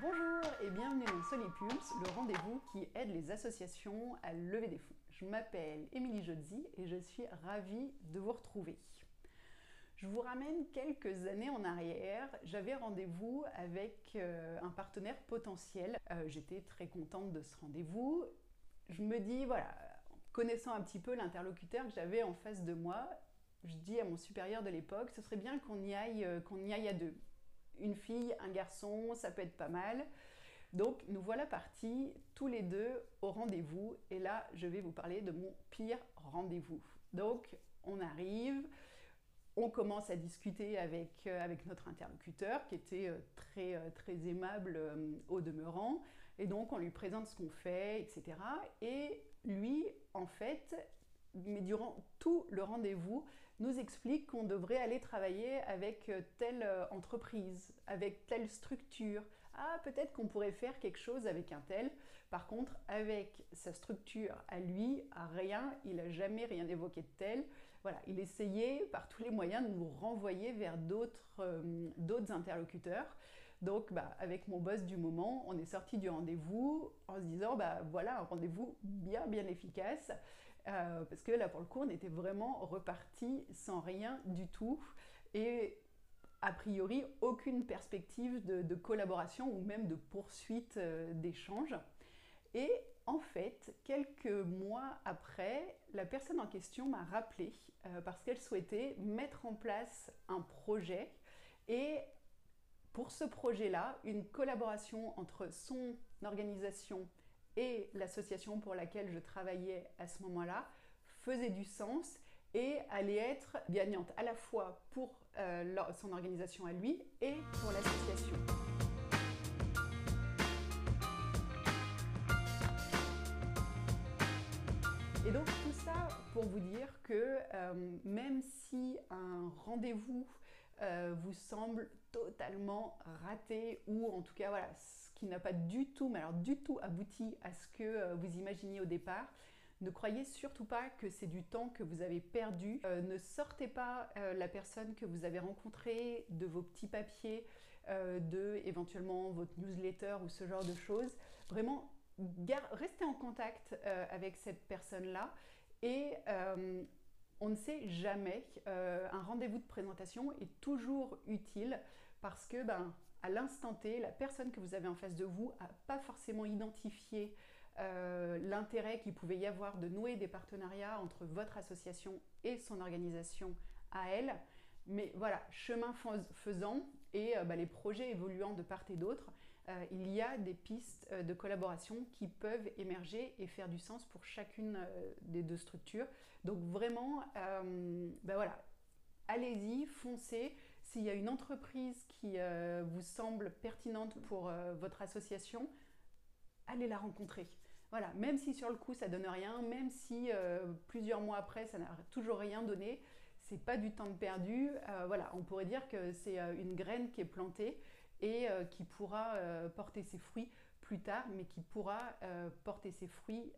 Bonjour et bienvenue dans Solipulse, le rendez-vous qui aide les associations à lever des fonds. Je m'appelle Émilie Jodzi et je suis ravie de vous retrouver. Je vous ramène quelques années en arrière. J'avais rendez-vous avec euh, un partenaire potentiel. Euh, j'étais très contente de ce rendez-vous. Je me dis, voilà, connaissant un petit peu l'interlocuteur que j'avais en face de moi, je dis à mon supérieur de l'époque, ce serait bien qu'on y aille, euh, qu'on y aille à deux une fille, un garçon, ça peut être pas mal. Donc nous voilà partis tous les deux au rendez-vous et là je vais vous parler de mon pire rendez-vous. Donc on arrive, on commence à discuter avec, euh, avec notre interlocuteur qui était euh, très, euh, très aimable au demeurant et donc on lui présente ce qu'on fait, etc. Et lui en fait mais durant tout le rendez-vous, nous explique qu'on devrait aller travailler avec euh, telle euh, entreprise, avec telle structure. Ah, peut-être qu'on pourrait faire quelque chose avec un tel. Par contre, avec sa structure à lui, à rien, il n'a jamais rien évoqué de tel. Voilà, il essayait par tous les moyens de nous renvoyer vers d'autres euh, interlocuteurs. Donc, bah, avec mon boss du moment, on est sorti du rendez-vous en se disant, bah voilà, un rendez-vous bien, bien efficace. Euh, parce que là, pour le coup, on était vraiment reparti sans rien du tout. Et a priori, aucune perspective de, collaboration ou même de poursuite euh, d'échange. Et en fait, quelques mois après, la personne en question m'a rappelé euh, parce qu'elle souhaitait mettre en place un projet et pour ce projet-là, une collaboration entre son organisation et l'association pour laquelle je travaillais à ce moment-là faisait du sens et allait être gagnante à la fois pour euh, son organisation à lui et pour l'association. Et donc tout ça pour vous dire que euh, même si un rendez-vous euh, vous semble totalement raté ou en tout cas voilà, qui n'a pas du tout, mais alors du tout abouti à ce que euh, vous imaginiez au départ, ne croyez surtout pas que c'est du temps que vous avez perdu. ne sortez pas la personne que vous avez rencontrée de vos petits papiers, de éventuellement votre newsletter ou ce genre de choses. Vraiment, restez en contact euh, avec cette personne-là et euh, on ne sait jamais, euh, un rendez-vous de présentation est toujours utile parce que ben, à l'instant T, la personne que vous avez en face de vous n'a pas forcément identifié l'intérêt qu'il pouvait y avoir de nouer des partenariats entre votre association et son organisation à elle. Mais voilà, chemin faisant et bah, les projets évoluant de part et d'autre, euh, il y a des pistes euh, de collaboration qui peuvent émerger et faire du sens pour chacune euh, des deux structures. Donc vraiment, ben voilà, allez-y, foncez. S'il y a une entreprise qui vous semble pertinente pour votre association, allez la rencontrer. Voilà, même si sur le coup ça donne rien, même si plusieurs mois après ça n'a toujours rien donné, c'est pas du temps perdu. voilà, on pourrait dire que c'est une graine qui est plantée et euh, qui pourra euh, porter ses fruits plus tard, mais qui pourra euh, porter ses fruits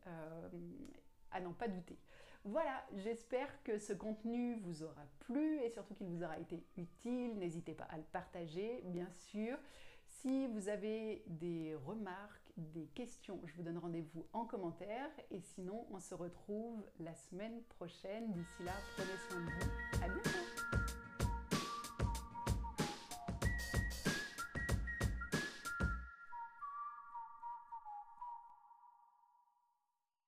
à n'en pas douter. Voilà, j'espère que ce contenu vous aura plu et surtout qu'il vous aura été utile. N'hésitez pas à le partager, bien sûr. Si vous avez des remarques, des questions, je vous donne rendez-vous en commentaire. Et sinon, on se retrouve la semaine prochaine. D'ici là, prenez soin de vous